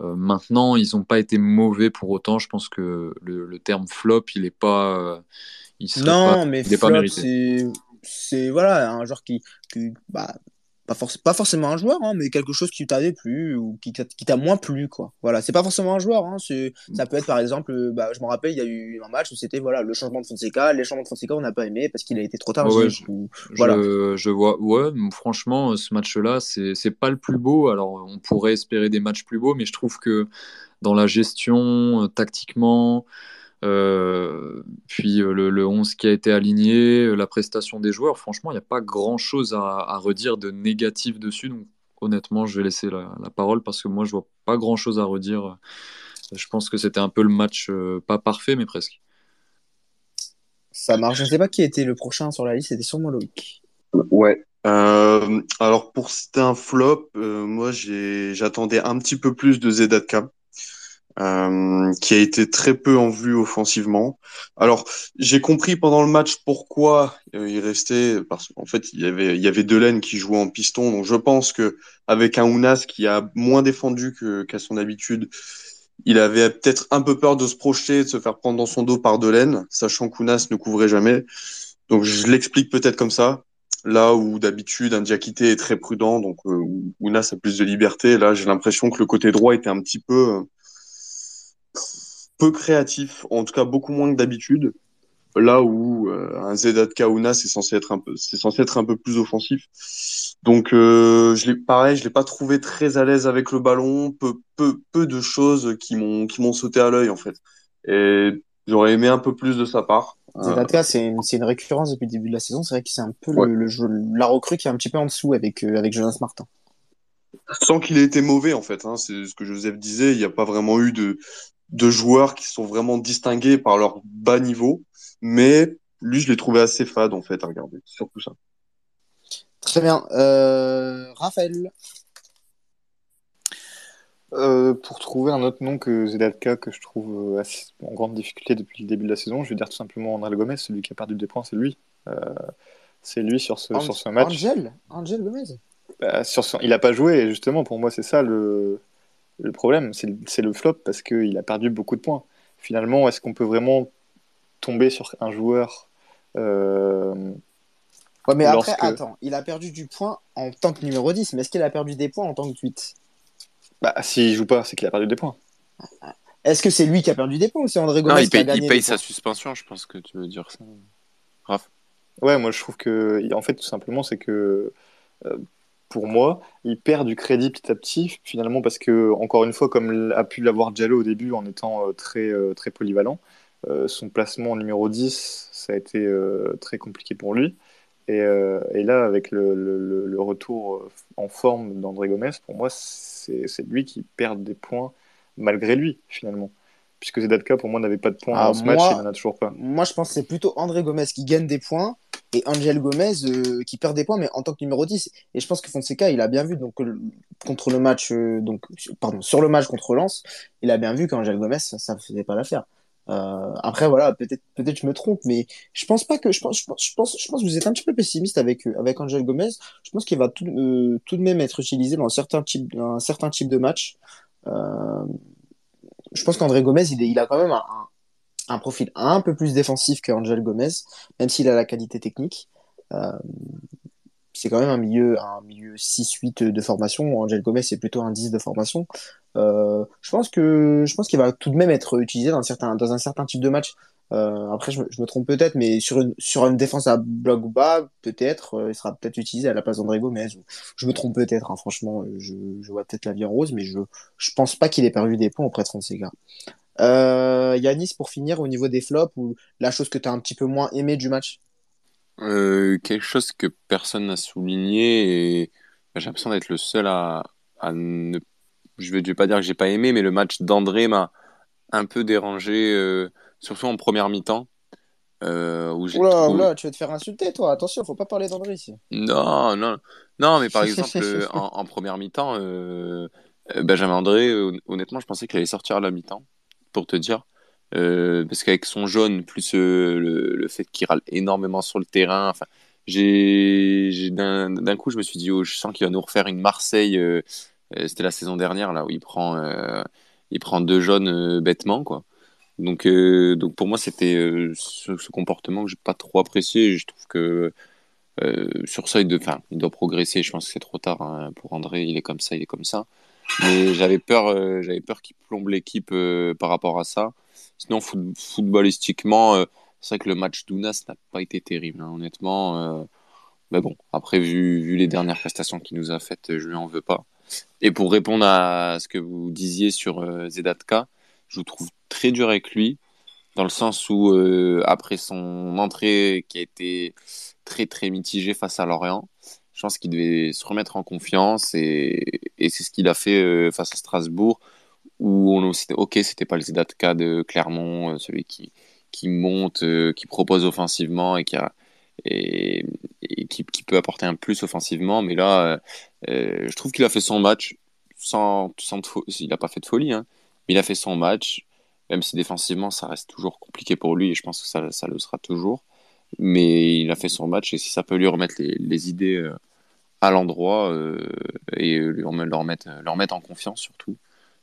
maintenant, ils n'ont pas été mauvais pour autant. Je pense que le, le terme flop, il n'est pas. il non, pas, mais il flop, c'est c'est voilà un joueur qui, qui bah, pas, forc pas forcément un joueur, hein, mais quelque chose qui t'avait plu ou qui t'a moins plu, quoi. Voilà, c'est pas forcément un joueur. Hein, ça peut être par exemple, bah, je me rappelle, il y a eu un match où c'était voilà le changement de Fonseca, les changements de Fonseca, on n'a pas aimé parce qu'il a été trop tard. Ouais, je, voilà. je, je, vois, ouais, franchement, ce match-là, c'est pas le plus beau. Alors, on pourrait espérer des matchs plus beaux, mais je trouve que dans la gestion, euh, tactiquement. Euh, puis euh, le, le, 11 qui a été aligné, euh, la prestation des joueurs, franchement, il n'y a pas grand-chose à, à, redire de négatif dessus. Donc honnêtement, je vais laisser la, la parole parce que moi, je vois pas grand-chose à redire. Je pense que c'était un peu le match, euh, pas parfait, mais presque. Ça marche. Je ne sais pas qui était le prochain sur la liste, c'était sûrement Loïc. Ouais. Euh, alors pour c'était un flop, euh, moi j'attendais un petit peu plus de Zedatka. Euh, qui a été très peu en vue offensivement. Alors, j'ai compris pendant le match pourquoi euh, il restait, parce qu'en fait, il y avait, il y avait Delaine qui jouait en piston, donc je pense que avec un Ounas qui a moins défendu que, qu'à son habitude, il avait peut-être un peu peur de se projeter, de se faire prendre dans son dos par Delaine, sachant qu'Ounas ne couvrait jamais. Donc, je l'explique peut-être comme ça. Là où d'habitude un Diakité est très prudent, donc euh, Ounas a plus de liberté. Là, j'ai l'impression que le côté droit était un petit peu peu créatif, en tout cas beaucoup moins que d'habitude. Là où euh, un Zedat Kauna c'est censé être un peu, c'est censé être un peu plus offensif. Donc euh, je l'ai pareil, je l'ai pas trouvé très à l'aise avec le ballon. Peu, peu, peu de choses qui m'ont qui m'ont sauté à l'œil en fait. Et j'aurais aimé un peu plus de sa part. Zedatka, c'est une, une, récurrence depuis le début de la saison. C'est vrai que c'est un peu le, le, jeu, la recrue qui est un petit peu en dessous avec, euh, avec Jonas Martin. Sans qu'il ait été mauvais, en fait. Hein. C'est ce que Joseph disait. Il n'y a pas vraiment eu de, de joueurs qui sont vraiment distingués par leur bas niveau. Mais lui, je l'ai trouvé assez fade, en fait, à regarder. Surtout ça. Très bien. Euh, Raphaël euh, pour trouver un autre nom que Zedatka que je trouve assez, en grande difficulté depuis le début de la saison, je vais dire tout simplement André Gomez, celui qui a perdu des points, c'est lui. Euh, c'est lui sur ce, An sur ce match. Angel Angel Gomez bah, sur son... Il n'a pas joué, et justement, pour moi, c'est ça le, le problème. C'est le... le flop parce qu'il a perdu beaucoup de points. Finalement, est-ce qu'on peut vraiment tomber sur un joueur euh... Ouais, mais lorsque... après, attends, il a perdu du point en tant que numéro 10, mais est-ce qu'il a perdu des points en tant que 8 Bah, s'il joue pas, c'est qu'il a perdu des points. Est-ce que c'est lui qui a perdu des points ou c'est André Gomez non, il qui a paye, gagné il paye des sa suspension, je pense que tu veux dire ça. Raph Ouais, moi je trouve que, en fait, tout simplement, c'est que euh, pour moi, il perd du crédit petit à petit, finalement, parce que, encore une fois, comme a pu l'avoir Diallo au début en étant euh, très, euh, très polyvalent, euh, son placement en numéro 10, ça a été très compliqué pour lui. Et, et là, avec le, le, le, retour en forme d'André Gomez, pour moi, c'est lui qui perd des points malgré lui, finalement. Puisque Zedatka, pour moi, n'avait pas de points Ah, dans ce match, moi- il n'en a toujours pas. Moi, je pense que c'est plutôt André Gomez qui gagne des points et Angel Gomez euh, qui perd des points, mais en tant que numéro 10. Et je pense que Fonseca, il a bien vu donc, le- contre le match, euh, donc, pardon, sur le match contre Lens, il a bien vu qu'Angel Gomez, ça ne faisait pas l'affaire. Euh, après, voilà, peut-être peut-être je me trompe, mais je pense pas que. Je pense, je pense, je pense, que vous êtes un petit peu pessimiste avec, euh, avec Angel Gomez. Je pense qu'il va tout, euh, de même être utilisé dans un certain type, dans un certain type de match. Euh, je pense qu'André Gomez, il, a quand même un- un profil un peu plus défensif que Angel Gomez, même s'il a la qualité technique. Euh, c'est quand même un milieu, un milieu 6-8 de formation. Angel Gomez, c'est plutôt un 10 de formation. Euh, je pense qu'il va tout de même être utilisé dans un certain, type de match. Euh, après, je me, trompe peut-être, mais sur une, sur défense à bloc bas, peut-être, il sera peut-être utilisé à la place d'André Gomez. Ou- Je me trompe peut-être, hein, franchement, je, je vois peut-être la vie en rose, mais je, je pense pas qu'il ait perdu des points auprès de Fonseca. Euh, Yanis, pour finir, au niveau des flops, ou la chose que tu as un petit peu moins aimé du match? Euh, quelque chose que personne n'a souligné et bah, j'ai l'impression d'être le seul à, à ne je vais, je vais pas dire que j'ai pas aimé mais le match d'André m'a un peu dérangé euh, surtout en première mi-temps euh, où j'ai Oula, trouvé- oula, tu vas te faire insulter, toi. Attention, faut pas parler d'André ici. non non non mais par (laughs) exemple euh, en, en première mi-temps euh, Benjamin André hon- honnêtement je pensais qu'il allait sortir à la mi-temps pour te dire. Euh, parce qu'avec son jaune plus euh, le, fait qu'il râle énormément sur le terrain enfin j'ai d'un coup je me suis dit oh, je sens qu'il va nous refaire une Marseille euh, c'était la saison dernière là où il prend il prend deux jaunes bêtement quoi. Donc donc pour moi c'était ce, comportement que j'ai pas trop apprécié. Je trouve que sur ça il doit progresser. Je pense que c'est trop tard hein, pour André. Il est comme ça il est comme ça mais j'avais peur euh, j'avais peur qu'il plombe l'équipe euh, par rapport à ça. Sinon foot- footballistiquement euh, c'est vrai que le match d'Ounas n'a pas été terrible hein, honnêtement mais bon après vu, les dernières prestations qu'il nous a faites je lui en veux pas. Et pour répondre à ce que vous disiez sur Zedatka je vous trouve très dur avec lui dans le sens où après son entrée qui a été très très mitigée face à Lorient je pense qu'il devait se remettre en confiance et, c'est ce qu'il a fait euh, face à Strasbourg où on c'était ok c'était pas le Zedatka de Clermont euh, celui qui monte, qui propose offensivement et qui peut apporter un plus offensivement. Mais là, je trouve qu'il a fait son match sans, il n'a pas fait de folie, hein, mais il a fait son match, même si défensivement ça reste toujours compliqué pour lui et je pense que ça le sera toujours. Mais il a fait son match et si ça peut lui remettre les, idées à l'endroit euh, et leur, leur, mettre, leur mettre en confiance surtout,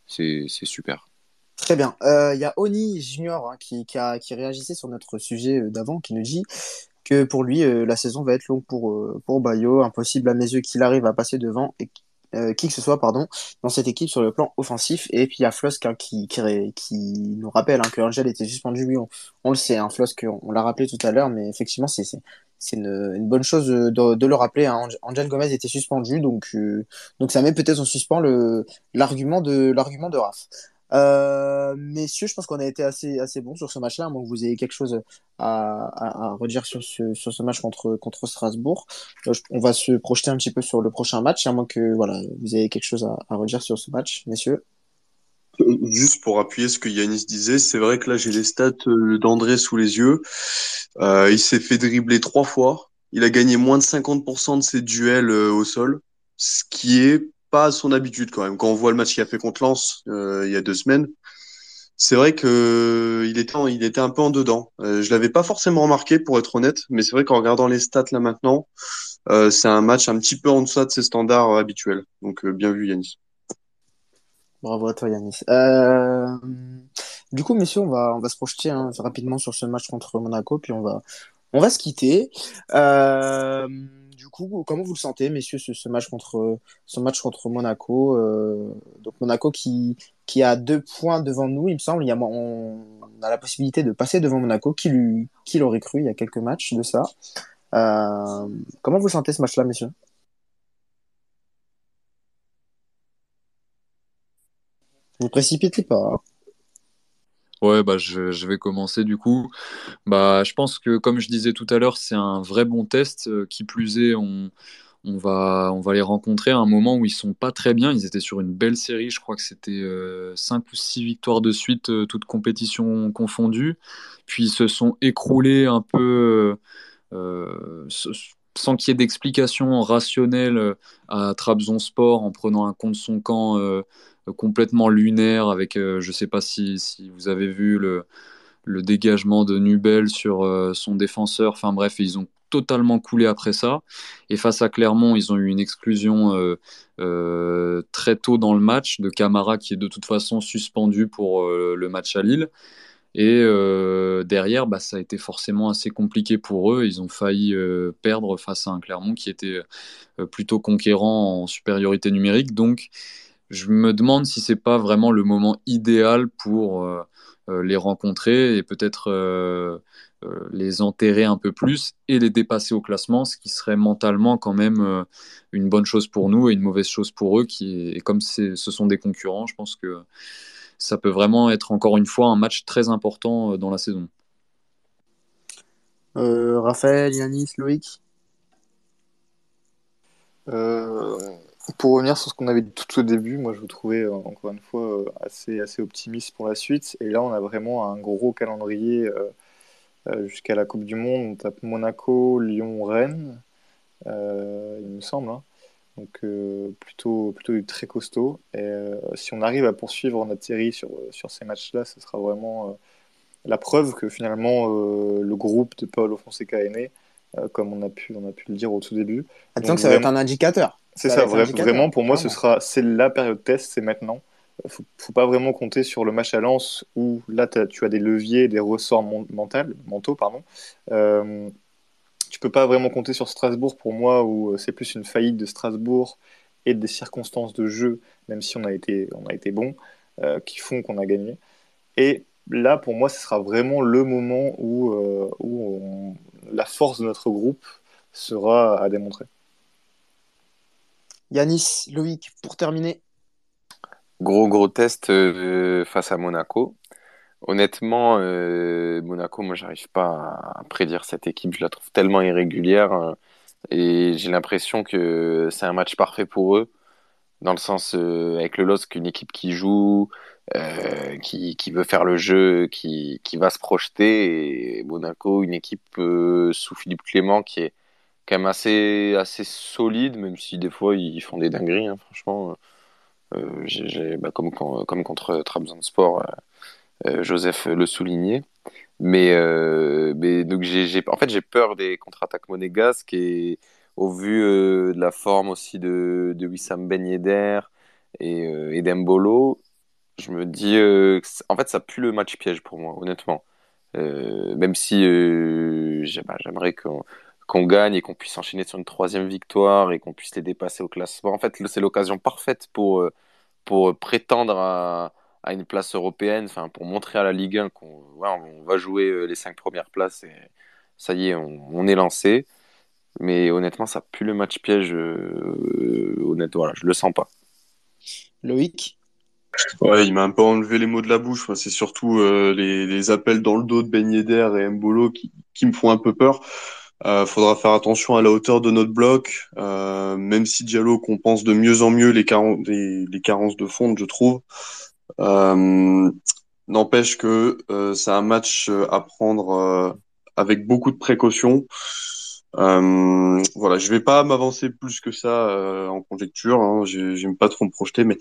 c'est super. Très bien. Il euh, y a Oni Junior hein, qui, qui réagissait sur notre sujet euh, d'avant, qui nous dit que pour lui, la saison va être longue pour, pour Bayo. Impossible à mes yeux qu'il arrive à passer devant et qui que ce soit pardon, dans cette équipe sur le plan offensif. Et puis il y a Flosk hein, qui, nous rappelle hein, que Angel était suspendu. Oui, on, le sait, hein, Flosk, on, l'a rappelé tout à l'heure, mais effectivement, c'est une, une, bonne chose de, le rappeler. Hein. Angel Gomez était suspendu, donc, euh, donc ça met peut-être en suspens l'argument de, l'argument de Raph. Euh, messieurs, je pense qu'on a été assez, assez bon sur ce match-là. Donc vous avez quelque chose à, à, à redire sur ce, sur ce match contre, contre Strasbourg. Euh, on va se projeter un petit peu sur le prochain match, à moins que voilà, vous ayez quelque chose à, à redire sur ce match, messieurs. Juste pour appuyer ce que Yanis disait, c'est vrai que là j'ai les stats euh, d'André sous les yeux. Euh, il s'est fait dribbler trois fois. Il a gagné moins de 50% de ses duels euh, au sol, ce qui est pas son habitude quand même. Quand on voit le match qu'il a fait contre Lens il y a deux semaines, c'est vrai que il était, il était un peu en dedans. je l'avais pas forcément remarqué pour être honnête, mais c'est vrai qu'en regardant les stats là maintenant, c'est un match un petit peu en deçà de ses standards habituels. Donc bien vu Yanis. Bravo à toi, Yanis. Euh, du coup, messieurs, on va, on va se projeter hein, rapidement sur ce match contre Monaco, puis on va, on va se quitter. Euh, du coup, comment vous le sentez, messieurs, ce, match contre, ce match contre Monaco euh, Donc Monaco qui, a deux points devant nous, il me semble. Y a, on, a la possibilité de passer devant Monaco. Qui, lui, qui l'aurait cru il y a quelques matchs de ça Comment vous sentez ce match-là, messieurs? Vous précipitez pas. Ouais, bah je, vais commencer du coup. Bah, je pense que comme je disais tout à l'heure, c'est un vrai bon test. Euh, qui plus est, on, on, va, on va les rencontrer à un moment où ils sont pas très bien. Ils étaient sur une belle série. Je crois que c'était 5 euh, ou 6 victoires de suite, euh, toutes compétitions confondues. Puis ils se sont écroulés un peu sans qu'il y ait d'explication rationnelle à Trabzonspor en prenant un compte son camp complètement lunaire avec, euh, je ne sais pas si, vous avez vu le, dégagement de Nubel sur euh, son défenseur. Enfin bref, ils ont totalement coulé après ça. Et face à Clermont, ils ont eu une exclusion euh, très tôt dans le match de Camara qui est de toute façon suspendu pour le match à Lille. Et derrière, bah, ça a été forcément assez compliqué pour eux. Ils ont failli perdre face à un Clermont qui était plutôt conquérant en supériorité numérique. Donc, je me demande si c'est pas vraiment le moment idéal pour euh, euh, les rencontrer et peut-être euh, les enterrer un peu plus et les dépasser au classement, ce qui serait mentalement quand même une bonne chose pour nous et une mauvaise chose pour eux. Qui, et comme ce sont des concurrents, je pense que ça peut vraiment être encore une fois un match très important dans la saison. Raphaël, Yanis, Loïc? Pour revenir sur ce qu'on avait dit tout au début, moi je vous trouvais euh, encore une fois euh, assez, assez optimiste pour la suite. Et là, on a vraiment un gros calendrier euh, jusqu'à la Coupe du Monde. On tape Monaco, Lyon, Rennes, il me semble. Hein. Donc plutôt, plutôt du très costaud. Et si on arrive à poursuivre notre série sur, sur ces matchs-là, ce sera vraiment la preuve que finalement le groupe de Paolo Fonseca est né, comme on a, pu, on a pu le dire au tout début. Attends que ça va être un indicateur. C'est ça, vraiment pour moi, ce sera, c'est la période test, c'est maintenant. Faut, faut pas vraiment compter sur le match à Lens où là tu as des leviers, des ressorts mentaux, pardon. Tu peux pas vraiment compter sur Strasbourg pour moi où euh, c'est plus une faillite de Strasbourg et des circonstances de jeu, même si on a été, on a été bon, euh, qui font qu'on a gagné. Et là, pour moi, ce sera vraiment le moment où, euh, où la force de notre groupe sera à démontrer. Yanis, Loïc, pour terminer. Gros, gros test euh, face à Monaco. Honnêtement, euh, Monaco, moi, j'arrive pas à prédire cette équipe. Je la trouve tellement irrégulière. Hein. et j'ai l'impression que c'est un match parfait pour eux. Dans le sens, euh, avec le LOSC, une équipe qui joue, euh, qui, qui, veut faire le jeu, qui, qui, va se projeter. Et Monaco, une équipe euh, sous Philippe Clément qui est quand même assez, assez solide, même si des fois ils font des dingueries, hein, franchement. Euh, bah, comme, comme contre Trabzonspor, Joseph le soulignait. Mais, mais donc j'ai, en fait, j'ai peur des contre-attaques monégasques et au vu de la forme aussi de, Wissam Ben Yedder et, d'Embolo, je me dis, euh, en fait, ça pue le match piège pour moi, honnêtement. Euh, même si euh, bah, j'aimerais qu'on gagne et qu'on puisse enchaîner sur une troisième victoire et qu'on puisse les dépasser au classement. En fait, c'est l'occasion parfaite pour, pour prétendre à, à, une place européenne, enfin, pour montrer à la Ligue 1 qu'on on va jouer les cinq premières places et ça y est, on, on est lancé. Mais honnêtement, ça pue le match piège. honnêtement, voilà, je le sens pas. Loïc? Ouais, il m'a un peu enlevé les mots de la bouche. c'est surtout euh, les, les, appels dans le dos de Ben Yedder et Mbolo qui, qui, me font un peu peur. Euh, faudra faire attention à la hauteur de notre bloc, euh, même si Diallo compense de mieux en mieux les, les, les carences de fond, je trouve. Euh, n'empêche que euh, c'est un match à prendre avec beaucoup de précautions. voilà, je vais pas m'avancer plus que ça en conjecture. Hein, J'aime pas trop me projeter, mais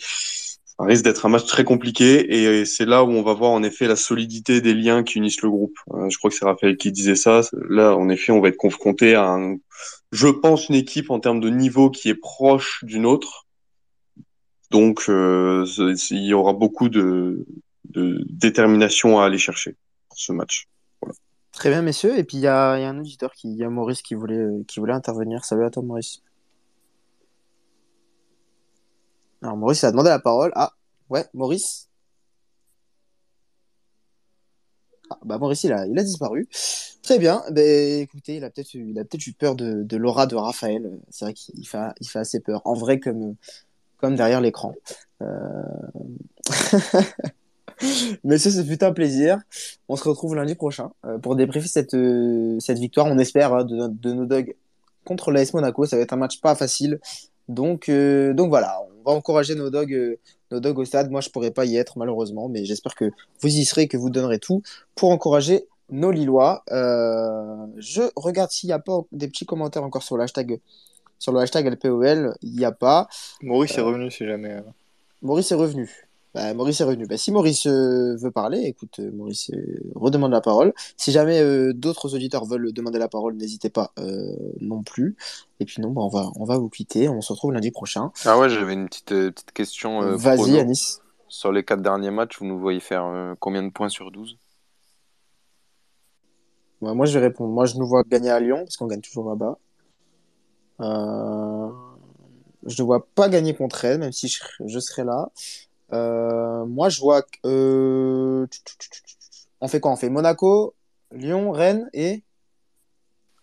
ça risque d'être un match très compliqué et c'est là où on va voir en effet la solidité des liens qui unissent le groupe. Euh, je crois que c'est Raphaël qui disait ça. Là, en effet, on va être confronté à, un, je pense, une équipe en termes de niveau qui est proche d'une autre. Donc, euh, il y aura beaucoup de, détermination à aller chercher ce match. Très bien, messieurs. Et puis, il y a, un auditeur, il y a Maurice qui voulait, qui voulait intervenir. Salut à toi, Maurice. Alors Maurice a demandé la parole. Ah, ouais, Maurice. Ah, bah Maurice, il a, disparu. Très bien. Ben, écoutez, il a peut-être eu, peut eu peur de, de l'aura de Raphaël. C'est vrai qu'il fait, il fait assez peur. En vrai, comme, comme derrière l'écran. (laughs) Mais ça, c'est fut un plaisir. On se retrouve lundi prochain euh, pour débriefer cette, euh, cette victoire. On espère hein, de, nos dogs contre l'AS Monaco. Ça va être un match pas facile. Donc, euh, donc voilà, on va encourager nos dogs, nos dogs au stade. Moi, je pourrais pas y être malheureusement, mais j'espère que vous y serez, que vous donnerez tout pour encourager nos Lillois. Je regarde s'il n'y a pas des petits commentaires encore sur le hashtag, sur le hashtag LPOL. Il n'y a pas. Maurice est revenu si jamais. Maurice est revenu. Bah, Maurice est revenu. Bah, si Maurice euh, veut parler, écoute, euh, Maurice euh, redemande la parole. Si jamais d'autres auditeurs veulent demander la parole, n'hésitez pas non plus. Et puis non, bah, on, va, on va vous quitter. On se retrouve lundi prochain. Ah ouais, j'avais une petite, petite question. Vas-y, Anis. Sur les quatre derniers matchs, vous nous voyez faire combien de points sur 12 bah, Moi, je vais répondre. Moi, je nous vois gagner à Lyon, parce qu'on gagne toujours là-bas. Je ne vois pas gagner contre Rennes, même si je, je serai là. Euh, moi, je vois. Euh... On fait quoi? On fait Monaco, Lyon, Rennes et.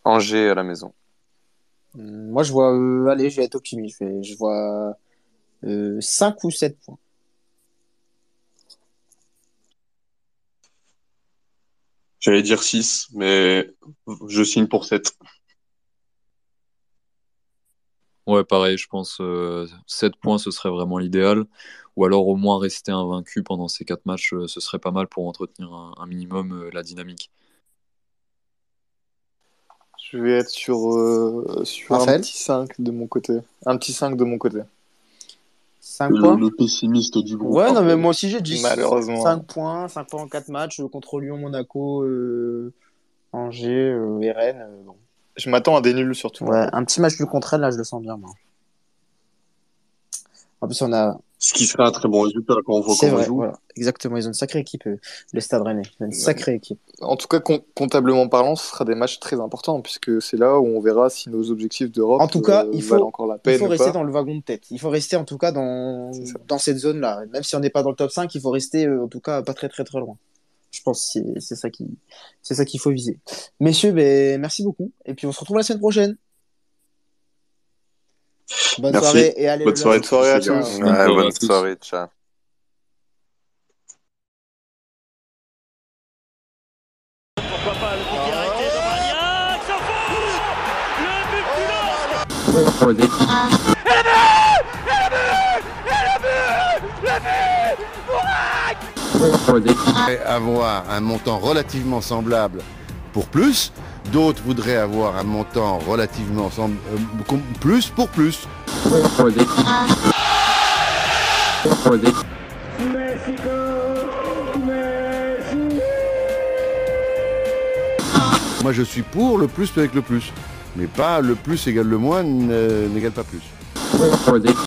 Angers à la maison. Hmm, moi, je vois. Euh, allez, je vais être optimiste. Je, je vois 5 euh, ou 7 points. J'allais dire 6, mais je signe pour 7. Ouais, pareil, je pense euh, 7 points, ce serait vraiment l'idéal. Ou alors au moins rester invaincu pendant ces 4 matchs, euh, ce serait pas mal pour entretenir un, minimum euh, la dynamique. Je vais être sur, euh, sur un petit 5 de mon côté. Un petit 5 de mon côté. 5 points le, pessimiste du groupe. Ouais, non, mais moi aussi j'ai dit Malheureusement. 5 points, 5 points en 4 matchs contre Lyon, Monaco, Angers et Rennes. Bon. Je m'attends à des nuls surtout. Ouais, un petit match du contre là, je le sens bien. Moi. En plus, on a. Ce qui serait un très bon résultat quand on voit comment joue. Voilà. Exactement, ils ont une sacrée équipe, euh, le Stade Rennais. Une sacrée équipe. En tout cas, comptablement parlant, ce sera des matchs très importants, puisque c'est là où on verra si nos objectifs d'Europe en tout cas, euh, il faut, encore la peine. Il faut rester dans le wagon de tête. Il faut rester en tout cas dans, dans cette zone-là. Même si on n'est pas dans le top 5, il faut rester euh, en tout cas pas très très très loin. Je pense que c'est ça qui c'est ça qu'il faut viser. Messieurs, ben, merci beaucoup. Et puis on se retrouve la semaine prochaine. Bonne merci. soirée et allez bonne soirée, soirée à tous. Ouais, bonne soirée, ciao. Pourquoi pas le coup qui a arrêté de Ça Le but du avoir un montant relativement semblable pour plus, d'autres voudraient avoir un montant relativement sem- euh, plus pour plus. Moi je suis pour le plus avec le plus, mais pas le plus égale le moins n'égale pas plus.